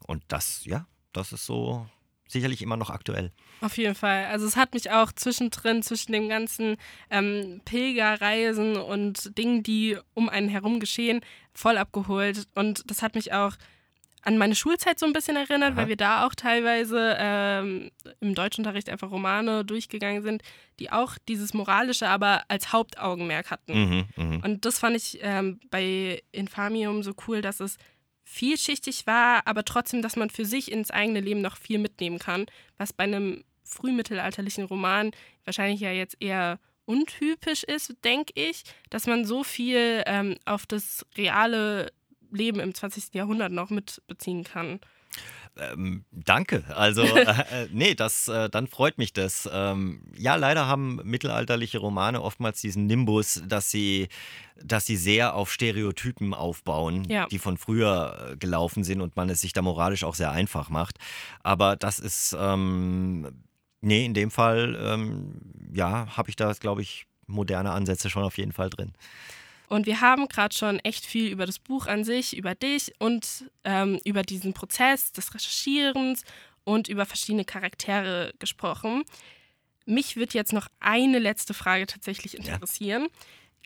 Und das, ja, das ist so sicherlich immer noch aktuell. Auf jeden Fall. Also es hat mich auch zwischendrin, zwischen dem ganzen ähm, Pilgerreisen und Dingen, die um einen herum geschehen, voll abgeholt. Und das hat mich auch an meine Schulzeit so ein bisschen erinnert, Aha. weil wir da auch teilweise ähm, im Deutschunterricht einfach Romane durchgegangen sind, die auch dieses Moralische aber als Hauptaugenmerk hatten. Mhm, mh. Und das fand ich ähm, bei Infamium so cool, dass es vielschichtig war, aber trotzdem, dass man für sich ins eigene Leben noch viel mitnehmen kann, was bei einem frühmittelalterlichen Roman wahrscheinlich ja jetzt eher untypisch ist, denke ich, dass man so viel ähm, auf das reale Leben im 20. Jahrhundert noch mitbeziehen kann. Ähm, danke. Also, <laughs> äh, äh, nee, das, äh, dann freut mich das. Ähm, ja, leider haben mittelalterliche Romane oftmals diesen Nimbus, dass sie, dass sie sehr auf Stereotypen aufbauen, ja. die von früher äh, gelaufen sind und man es sich da moralisch auch sehr einfach macht. Aber das ist, ähm, nee, in dem Fall, ähm, ja, habe ich da, glaube ich, moderne Ansätze schon auf jeden Fall drin. Und wir haben gerade schon echt viel über das Buch an sich, über dich und ähm, über diesen Prozess des Recherchierens und über verschiedene Charaktere gesprochen. Mich wird jetzt noch eine letzte Frage tatsächlich interessieren. Ja.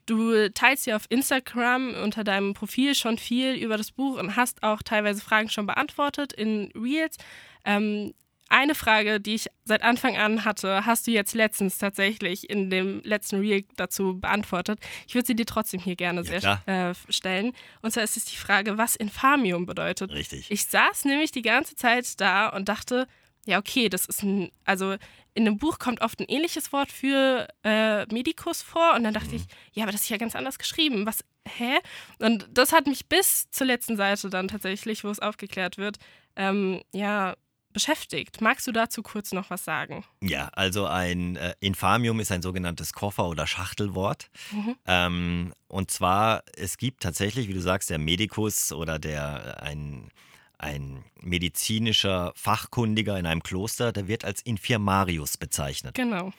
Du teilst ja auf Instagram unter deinem Profil schon viel über das Buch und hast auch teilweise Fragen schon beantwortet in Reels. Ähm, eine Frage, die ich seit Anfang an hatte, hast du jetzt letztens tatsächlich in dem letzten Reel dazu beantwortet. Ich würde sie dir trotzdem hier gerne ja, sehr äh, stellen. Und zwar ist es die Frage, was Infamium bedeutet. Richtig. Ich saß nämlich die ganze Zeit da und dachte, ja, okay, das ist ein, also in einem Buch kommt oft ein ähnliches Wort für äh, Medikus vor und dann dachte mhm. ich, ja, aber das ist ja ganz anders geschrieben. Was, hä? Und das hat mich bis zur letzten Seite dann tatsächlich, wo es aufgeklärt wird, ähm, ja, beschäftigt. Magst du dazu kurz noch was sagen? Ja, also ein äh, Infamium ist ein sogenanntes Koffer- oder Schachtelwort. Mhm. Ähm, und zwar, es gibt tatsächlich, wie du sagst, der Medikus oder der äh, ein, ein medizinischer Fachkundiger in einem Kloster, der wird als Infirmarius bezeichnet. Genau.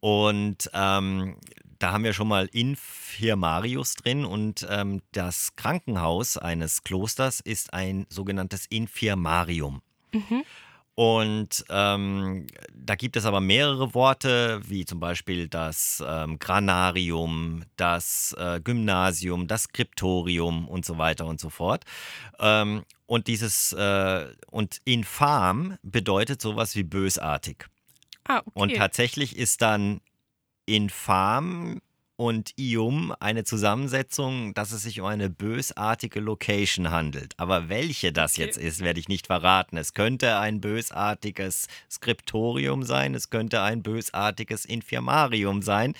Und ähm, da haben wir schon mal Infirmarius drin und ähm, das Krankenhaus eines Klosters ist ein sogenanntes Infirmarium. Mhm. Und ähm, da gibt es aber mehrere Worte, wie zum Beispiel das ähm, Granarium, das äh, Gymnasium, das Skriptorium und so weiter und so fort. Ähm, und dieses äh, und infam bedeutet sowas wie bösartig. Ah, okay. Und tatsächlich ist dann infam und Ium eine Zusammensetzung, dass es sich um eine bösartige Location handelt. Aber welche das jetzt ist, werde ich nicht verraten. Es könnte ein bösartiges Skriptorium sein, es könnte ein bösartiges Infirmarium sein.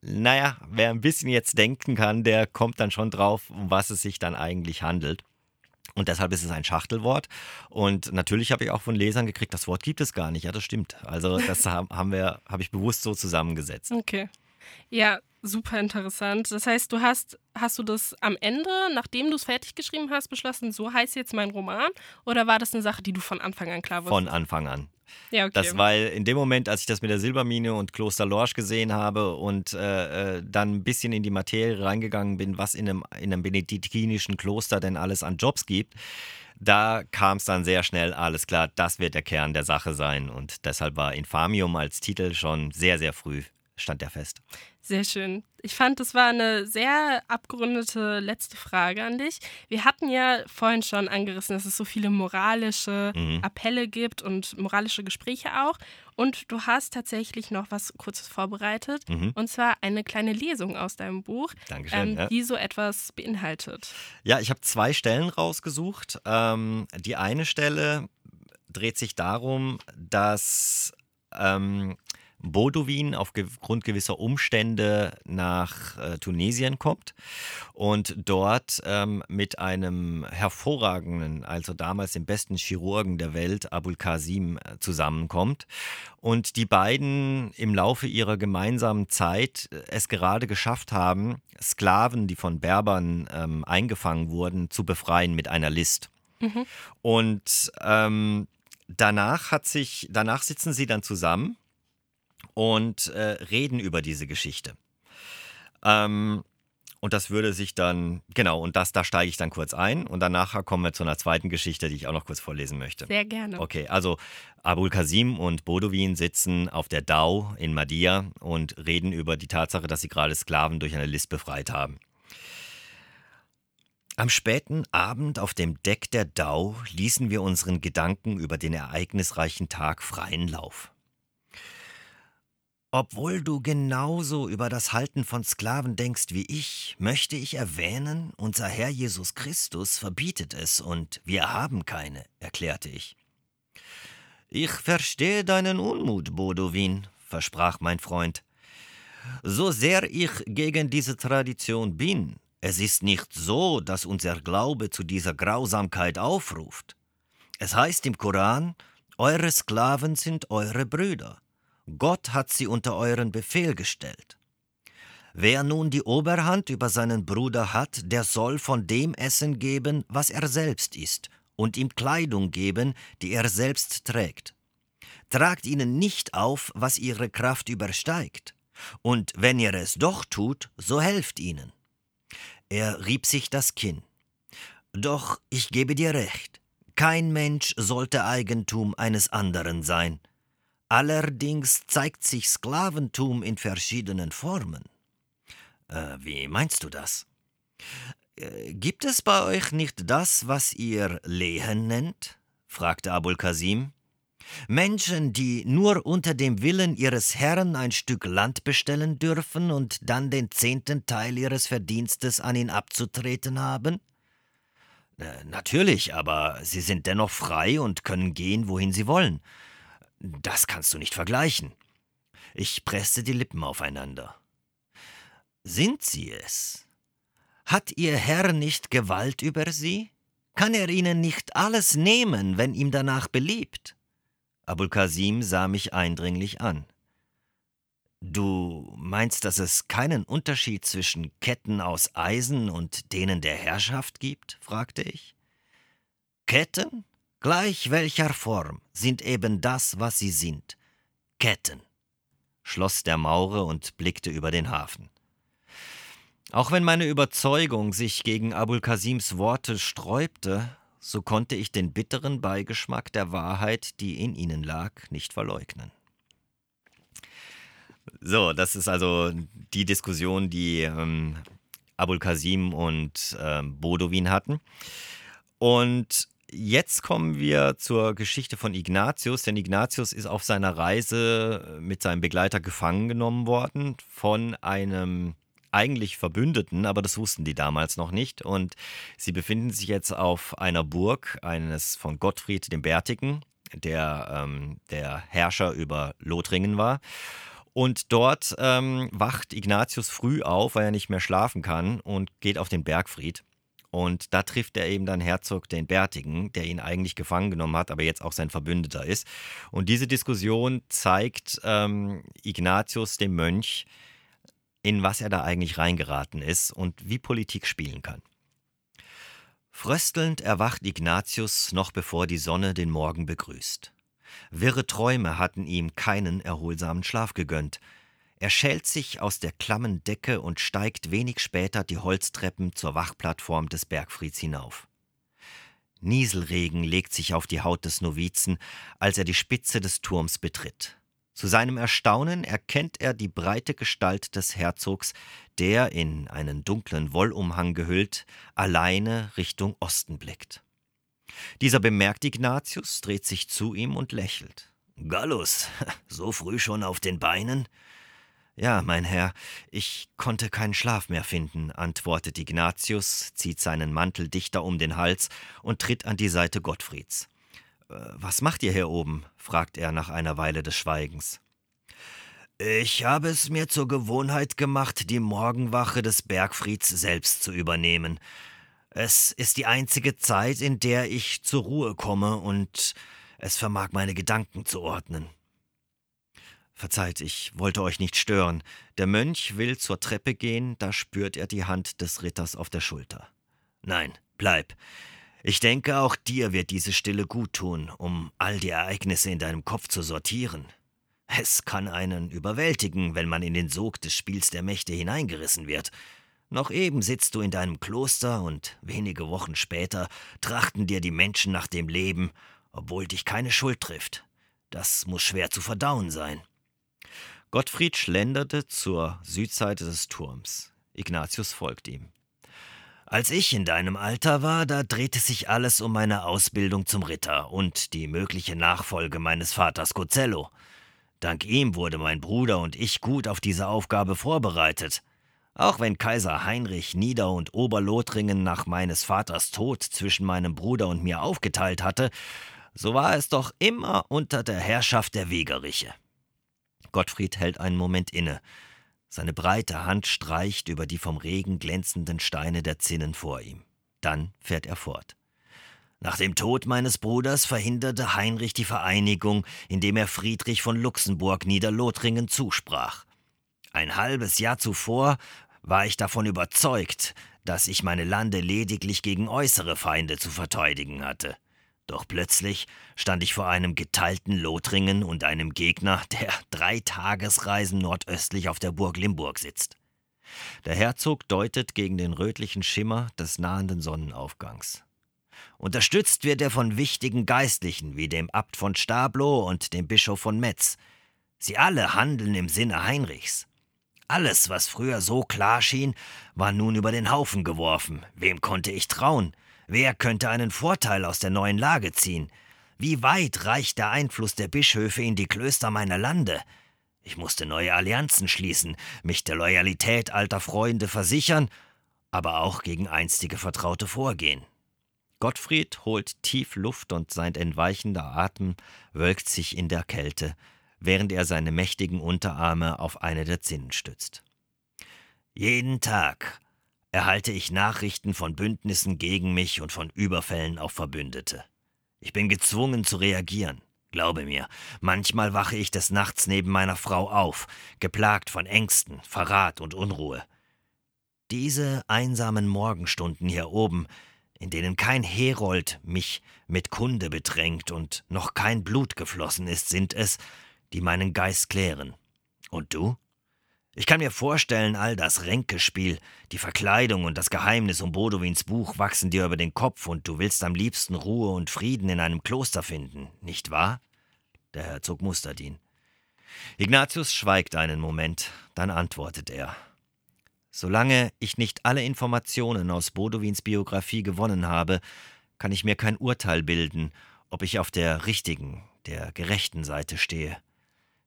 Naja, wer ein bisschen jetzt denken kann, der kommt dann schon drauf, um was es sich dann eigentlich handelt. Und deshalb ist es ein Schachtelwort. Und natürlich habe ich auch von Lesern gekriegt, das Wort gibt es gar nicht. Ja, das stimmt. Also das <laughs> haben wir, habe ich bewusst so zusammengesetzt. Okay. Ja, super interessant. Das heißt, du hast, hast du das am Ende, nachdem du es fertig geschrieben hast, beschlossen, so heißt jetzt mein Roman? Oder war das eine Sache, die du von Anfang an klar wusstest? Von Anfang an. Ja, okay. Das, weil in dem Moment, als ich das mit der Silbermine und Kloster Lorsch gesehen habe und äh, äh, dann ein bisschen in die Materie reingegangen bin, was in einem, in einem benediktinischen Kloster denn alles an Jobs gibt, da kam es dann sehr schnell, alles klar, das wird der Kern der Sache sein. Und deshalb war Infamium als Titel schon sehr, sehr früh, stand der fest. Sehr schön. Ich fand, das war eine sehr abgerundete letzte Frage an dich. Wir hatten ja vorhin schon angerissen, dass es so viele moralische mhm. Appelle gibt und moralische Gespräche auch. Und du hast tatsächlich noch was Kurzes vorbereitet. Mhm. Und zwar eine kleine Lesung aus deinem Buch, ähm, ja. die so etwas beinhaltet. Ja, ich habe zwei Stellen rausgesucht. Ähm, die eine Stelle dreht sich darum, dass ähm, Bodowin aufgrund gewisser Umstände nach äh, Tunesien kommt und dort ähm, mit einem hervorragenden, also damals dem besten Chirurgen der Welt, Abul Qasim, äh, zusammenkommt. Und die beiden im Laufe ihrer gemeinsamen Zeit äh, es gerade geschafft haben, Sklaven, die von Berbern ähm, eingefangen wurden, zu befreien mit einer List. Mhm. Und ähm, danach hat sich, danach sitzen sie dann zusammen und äh, reden über diese Geschichte. Ähm, und das würde sich dann, genau, und das, da steige ich dann kurz ein und danach kommen wir zu einer zweiten Geschichte, die ich auch noch kurz vorlesen möchte. Sehr gerne. Okay, also Abul Qasim und Bodowin sitzen auf der Dau in Madia und reden über die Tatsache, dass sie gerade Sklaven durch eine List befreit haben. Am späten Abend auf dem Deck der Dau ließen wir unseren Gedanken über den ereignisreichen Tag freien Lauf. Obwohl du genauso über das Halten von Sklaven denkst wie ich, möchte ich erwähnen, unser Herr Jesus Christus verbietet es und wir haben keine, erklärte ich. Ich verstehe deinen Unmut, Bodowin, versprach mein Freund. So sehr ich gegen diese Tradition bin, es ist nicht so, dass unser Glaube zu dieser Grausamkeit aufruft. Es heißt im Koran, eure Sklaven sind eure Brüder. Gott hat sie unter euren Befehl gestellt. Wer nun die Oberhand über seinen Bruder hat, der soll von dem Essen geben, was er selbst isst, und ihm Kleidung geben, die er selbst trägt. Tragt ihnen nicht auf, was ihre Kraft übersteigt, und wenn ihr es doch tut, so helft ihnen. Er rieb sich das Kinn. Doch ich gebe dir recht, kein Mensch sollte Eigentum eines anderen sein, Allerdings zeigt sich Sklaventum in verschiedenen Formen. Äh, wie meinst du das? Äh, gibt es bei euch nicht das, was ihr Lehen nennt? fragte Abul Kasim. Menschen, die nur unter dem Willen ihres Herrn ein Stück Land bestellen dürfen und dann den zehnten Teil ihres Verdienstes an ihn abzutreten haben? Äh, natürlich, aber sie sind dennoch frei und können gehen, wohin sie wollen. Das kannst du nicht vergleichen. Ich presste die Lippen aufeinander. Sind sie es? Hat ihr Herr nicht Gewalt über sie? Kann er ihnen nicht alles nehmen, wenn ihm danach beliebt? Abul Kasim sah mich eindringlich an. Du meinst, dass es keinen Unterschied zwischen Ketten aus Eisen und denen der Herrschaft gibt? fragte ich. Ketten? Gleich welcher Form, sind eben das, was sie sind. Ketten, schloss der Maurer und blickte über den Hafen. Auch wenn meine Überzeugung sich gegen Abul Kasims Worte sträubte, so konnte ich den bitteren Beigeschmack der Wahrheit, die in ihnen lag, nicht verleugnen. So, das ist also die Diskussion, die ähm, Abul Kasim und ähm, Bodowin hatten. Und Jetzt kommen wir zur Geschichte von Ignatius, denn Ignatius ist auf seiner Reise mit seinem Begleiter gefangen genommen worden von einem eigentlich Verbündeten, aber das wussten die damals noch nicht. Und sie befinden sich jetzt auf einer Burg eines von Gottfried dem Bärtigen, der ähm, der Herrscher über Lothringen war. Und dort ähm, wacht Ignatius früh auf, weil er nicht mehr schlafen kann und geht auf den Bergfried. Und da trifft er eben dann Herzog den Bärtigen, der ihn eigentlich gefangen genommen hat, aber jetzt auch sein Verbündeter ist. Und diese Diskussion zeigt ähm, Ignatius dem Mönch, in was er da eigentlich reingeraten ist und wie Politik spielen kann. Fröstelnd erwacht Ignatius noch bevor die Sonne den Morgen begrüßt. Wirre Träume hatten ihm keinen erholsamen Schlaf gegönnt. Er schält sich aus der klammen Decke und steigt wenig später die Holztreppen zur Wachplattform des Bergfrieds hinauf. Nieselregen legt sich auf die Haut des Novizen, als er die Spitze des Turms betritt. Zu seinem Erstaunen erkennt er die breite Gestalt des Herzogs, der, in einen dunklen Wollumhang gehüllt, alleine Richtung Osten blickt. Dieser bemerkt Ignatius, dreht sich zu ihm und lächelt. Gallus, <laughs> so früh schon auf den Beinen? Ja, mein Herr, ich konnte keinen Schlaf mehr finden, antwortet Ignatius, zieht seinen Mantel dichter um den Hals und tritt an die Seite Gottfrieds. Äh, was macht ihr hier oben? fragt er nach einer Weile des Schweigens. Ich habe es mir zur Gewohnheit gemacht, die Morgenwache des Bergfrieds selbst zu übernehmen. Es ist die einzige Zeit, in der ich zur Ruhe komme und es vermag meine Gedanken zu ordnen. Verzeiht, ich wollte euch nicht stören. Der Mönch will zur Treppe gehen, da spürt er die Hand des Ritters auf der Schulter. Nein, bleib. Ich denke, auch dir wird diese Stille gut tun, um all die Ereignisse in deinem Kopf zu sortieren. Es kann einen überwältigen, wenn man in den Sog des Spiels der Mächte hineingerissen wird. Noch eben sitzt du in deinem Kloster und wenige Wochen später trachten dir die Menschen nach dem Leben, obwohl dich keine Schuld trifft. Das muss schwer zu verdauen sein. Gottfried schlenderte zur Südseite des Turms. Ignatius folgt ihm. Als ich in deinem Alter war, da drehte sich alles um meine Ausbildung zum Ritter und die mögliche Nachfolge meines Vaters Cozello. Dank ihm wurde mein Bruder und ich gut auf diese Aufgabe vorbereitet. Auch wenn Kaiser Heinrich Nieder- und Oberlothringen nach meines Vaters Tod zwischen meinem Bruder und mir aufgeteilt hatte, so war es doch immer unter der Herrschaft der Wegeriche. Gottfried hält einen Moment inne. Seine breite Hand streicht über die vom Regen glänzenden Steine der Zinnen vor ihm. Dann fährt er fort. Nach dem Tod meines Bruders verhinderte Heinrich die Vereinigung, indem er Friedrich von Luxemburg Niederlothringen zusprach. Ein halbes Jahr zuvor war ich davon überzeugt, dass ich meine Lande lediglich gegen äußere Feinde zu verteidigen hatte. Doch plötzlich stand ich vor einem geteilten Lothringen und einem Gegner, der drei Tagesreisen nordöstlich auf der Burg Limburg sitzt. Der Herzog deutet gegen den rötlichen Schimmer des nahenden Sonnenaufgangs. Unterstützt wird er von wichtigen Geistlichen wie dem Abt von Stablo und dem Bischof von Metz. Sie alle handeln im Sinne Heinrichs. Alles, was früher so klar schien, war nun über den Haufen geworfen. Wem konnte ich trauen? Wer könnte einen Vorteil aus der neuen Lage ziehen? Wie weit reicht der Einfluss der Bischöfe in die Klöster meiner Lande? Ich musste neue Allianzen schließen, mich der Loyalität alter Freunde versichern, aber auch gegen einstige Vertraute vorgehen. Gottfried holt tief Luft und sein entweichender Atem wölkt sich in der Kälte, während er seine mächtigen Unterarme auf eine der Zinnen stützt. Jeden Tag erhalte ich Nachrichten von Bündnissen gegen mich und von Überfällen auf Verbündete. Ich bin gezwungen zu reagieren. Glaube mir, manchmal wache ich des Nachts neben meiner Frau auf, geplagt von Ängsten, Verrat und Unruhe. Diese einsamen Morgenstunden hier oben, in denen kein Herold mich mit Kunde bedrängt und noch kein Blut geflossen ist, sind es, die meinen Geist klären. Und du? Ich kann mir vorstellen, all das Ränkespiel, die Verkleidung und das Geheimnis um Bodowins Buch wachsen dir über den Kopf und du willst am liebsten Ruhe und Frieden in einem Kloster finden, nicht wahr? Der Herzog mustert ihn. Ignatius schweigt einen Moment, dann antwortet er. Solange ich nicht alle Informationen aus Bodowins Biografie gewonnen habe, kann ich mir kein Urteil bilden, ob ich auf der richtigen, der gerechten Seite stehe.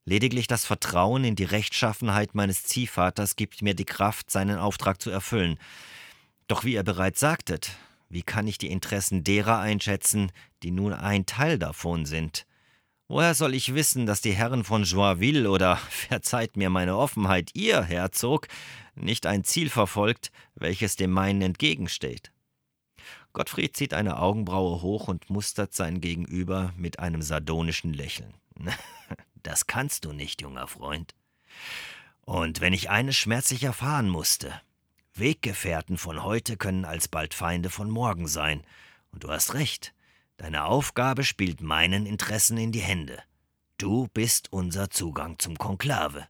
Lediglich das Vertrauen in die Rechtschaffenheit meines Ziehvaters gibt mir die Kraft, seinen Auftrag zu erfüllen. Doch wie ihr bereits sagtet, wie kann ich die Interessen derer einschätzen, die nun ein Teil davon sind? Woher soll ich wissen, dass die Herren von Joinville oder, <laughs> verzeiht mir meine Offenheit, ihr Herzog, nicht ein Ziel verfolgt, welches dem meinen entgegensteht? Gottfried zieht eine Augenbraue hoch und mustert sein Gegenüber mit einem sardonischen Lächeln. <laughs> Das kannst du nicht, junger Freund. Und wenn ich eines schmerzlich erfahren musste, Weggefährten von heute können alsbald Feinde von morgen sein, und du hast recht, deine Aufgabe spielt meinen Interessen in die Hände. Du bist unser Zugang zum Konklave.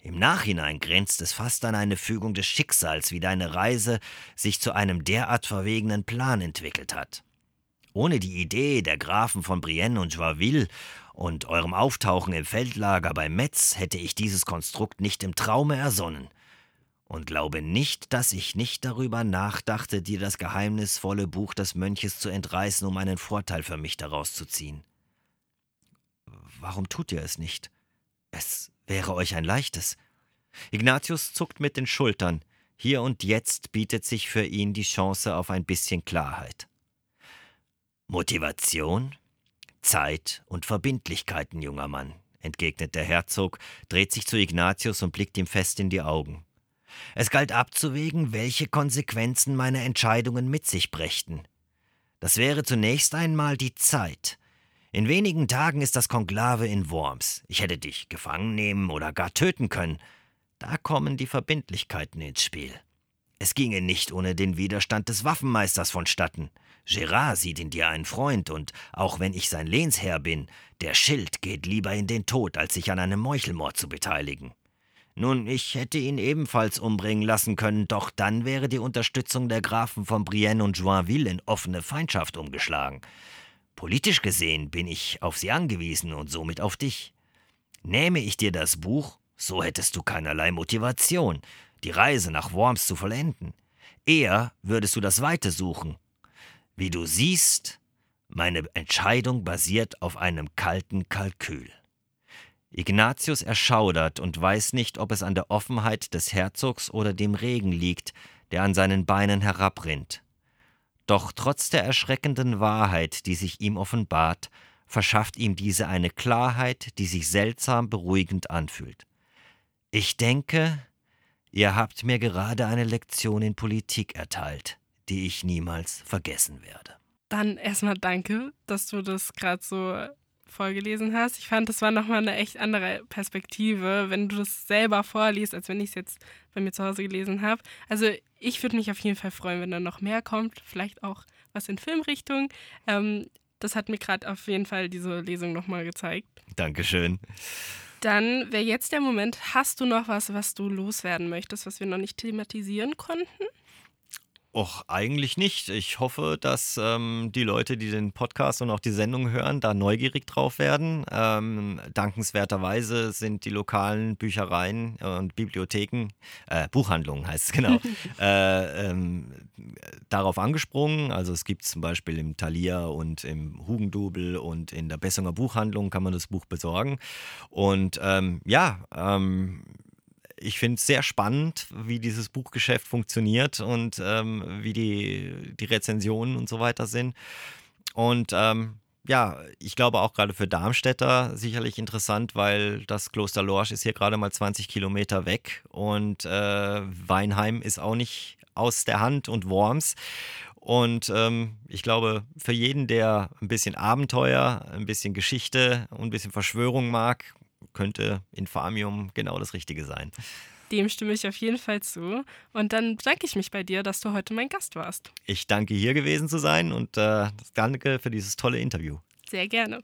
Im Nachhinein grenzt es fast an eine Fügung des Schicksals, wie deine Reise sich zu einem derart verwegenen Plan entwickelt hat. Ohne die Idee der Grafen von Brienne und Joinville und eurem Auftauchen im Feldlager bei Metz hätte ich dieses Konstrukt nicht im Traume ersonnen. Und glaube nicht, dass ich nicht darüber nachdachte, dir das geheimnisvolle Buch des Mönches zu entreißen, um einen Vorteil für mich daraus zu ziehen. Warum tut ihr es nicht? Es wäre euch ein leichtes. Ignatius zuckt mit den Schultern. Hier und jetzt bietet sich für ihn die Chance auf ein bisschen Klarheit. Motivation, Zeit und Verbindlichkeiten, junger Mann, entgegnet der Herzog, dreht sich zu Ignatius und blickt ihm fest in die Augen. Es galt abzuwägen, welche Konsequenzen meine Entscheidungen mit sich brächten. Das wäre zunächst einmal die Zeit, in wenigen Tagen ist das Konklave in Worms. Ich hätte dich gefangen nehmen oder gar töten können. Da kommen die Verbindlichkeiten ins Spiel. Es ginge nicht ohne den Widerstand des Waffenmeisters vonstatten. Gerard sieht in dir einen Freund, und auch wenn ich sein Lehnsherr bin, der Schild geht lieber in den Tod, als sich an einem Meuchelmord zu beteiligen. Nun, ich hätte ihn ebenfalls umbringen lassen können, doch dann wäre die Unterstützung der Grafen von Brienne und Joinville in offene Feindschaft umgeschlagen. Politisch gesehen bin ich auf sie angewiesen und somit auf dich. Nähme ich dir das Buch, so hättest du keinerlei Motivation, die Reise nach Worms zu vollenden. Eher würdest du das Weite suchen. Wie du siehst, meine Entscheidung basiert auf einem kalten Kalkül. Ignatius erschaudert und weiß nicht, ob es an der Offenheit des Herzogs oder dem Regen liegt, der an seinen Beinen herabrinnt. Doch trotz der erschreckenden Wahrheit, die sich ihm offenbart, verschafft ihm diese eine Klarheit, die sich seltsam beruhigend anfühlt. Ich denke, ihr habt mir gerade eine Lektion in Politik erteilt, die ich niemals vergessen werde. Dann erstmal danke, dass du das gerade so vorgelesen hast. Ich fand, das war nochmal eine echt andere Perspektive, wenn du das selber vorliest, als wenn ich es jetzt bei mir zu Hause gelesen habe. Also ich würde mich auf jeden Fall freuen, wenn da noch mehr kommt, vielleicht auch was in Filmrichtung. Ähm, das hat mir gerade auf jeden Fall diese Lesung nochmal gezeigt. Dankeschön. Dann wäre jetzt der Moment, hast du noch was, was du loswerden möchtest, was wir noch nicht thematisieren konnten? Och, eigentlich nicht. Ich hoffe, dass ähm, die Leute, die den Podcast und auch die Sendung hören, da neugierig drauf werden. Ähm, dankenswerterweise sind die lokalen Büchereien und Bibliotheken, äh, Buchhandlungen heißt es genau, <laughs> äh, ähm, darauf angesprungen. Also es gibt zum Beispiel im Thalia und im Hugendubel und in der Bessunger Buchhandlung kann man das Buch besorgen. Und ähm, ja, ähm, ich finde es sehr spannend, wie dieses Buchgeschäft funktioniert und ähm, wie die, die Rezensionen und so weiter sind. Und ähm, ja, ich glaube auch gerade für Darmstädter sicherlich interessant, weil das Kloster Lorsch ist hier gerade mal 20 Kilometer weg und äh, Weinheim ist auch nicht aus der Hand und Worms. Und ähm, ich glaube, für jeden, der ein bisschen Abenteuer, ein bisschen Geschichte und ein bisschen Verschwörung mag, könnte Infamium genau das Richtige sein. Dem stimme ich auf jeden Fall zu. Und dann bedanke ich mich bei dir, dass du heute mein Gast warst. Ich danke hier gewesen zu sein und äh, danke für dieses tolle Interview. Sehr gerne.